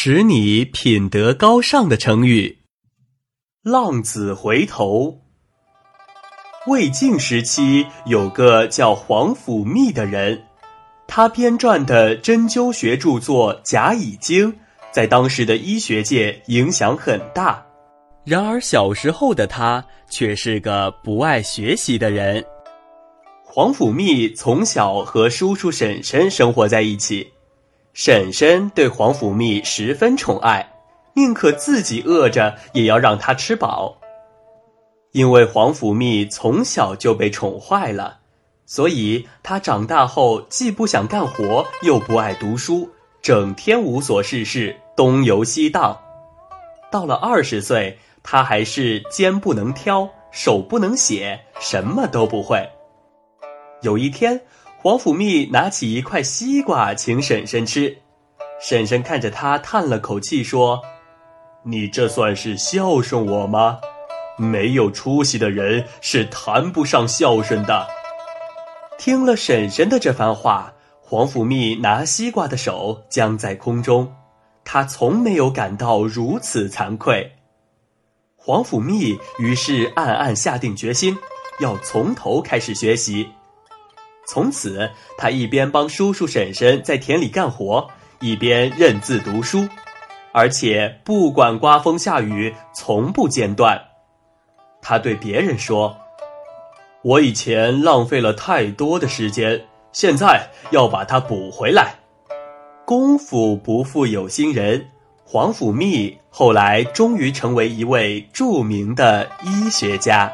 使你品德高尚的成语。浪子回头。魏晋时期有个叫皇甫谧的人，他编撰的针灸学著作《甲乙经》在当时的医学界影响很大。然而小时候的他却是个不爱学习的人。皇甫谧从小和叔叔婶婶生活在一起，婶婶对皇甫谧十分宠爱，宁可自己饿着也要让他吃饱。因为皇甫谧从小就被宠坏了，所以他长大后既不想干活，又不爱读书，整天无所事事，东游西荡。到了二十岁，他还是肩不能挑，手不能写，什么都不会。有一天，皇甫谧拿起一块西瓜请婶婶吃，婶婶看着他叹了口气说：“你这算是孝顺我吗？没有出息的人是谈不上孝顺的。”听了婶婶的这番话，皇甫谧拿西瓜的手僵在空中，他从没有感到如此惭愧。皇甫谧于是暗暗下定决心，要从头开始学习。从此，他一边帮叔叔婶婶在田里干活，一边认字读书，而且不管刮风下雨，从不间断。他对别人说：“我以前浪费了太多的时间，现在要把它补回来。”功夫不负有心人，皇甫谧后来终于成为一位著名的医学家。